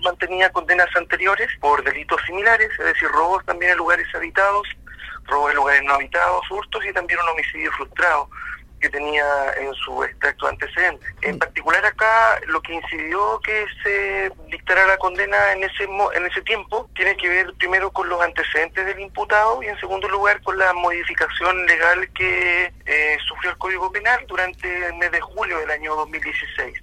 mantenía condenas anteriores por delitos similares, es decir, robos también en lugares habitados, robos en lugares no habitados, hurtos y también un homicidio frustrado que tenía en su extracto antecedente. En mm. particular acá lo que incidió que se dictara la condena en ese en ese tiempo tiene que ver primero con los antecedentes del imputado y en segundo lugar con la modificación legal que eh, sufrió el Código Penal durante el mes de julio del año 2016.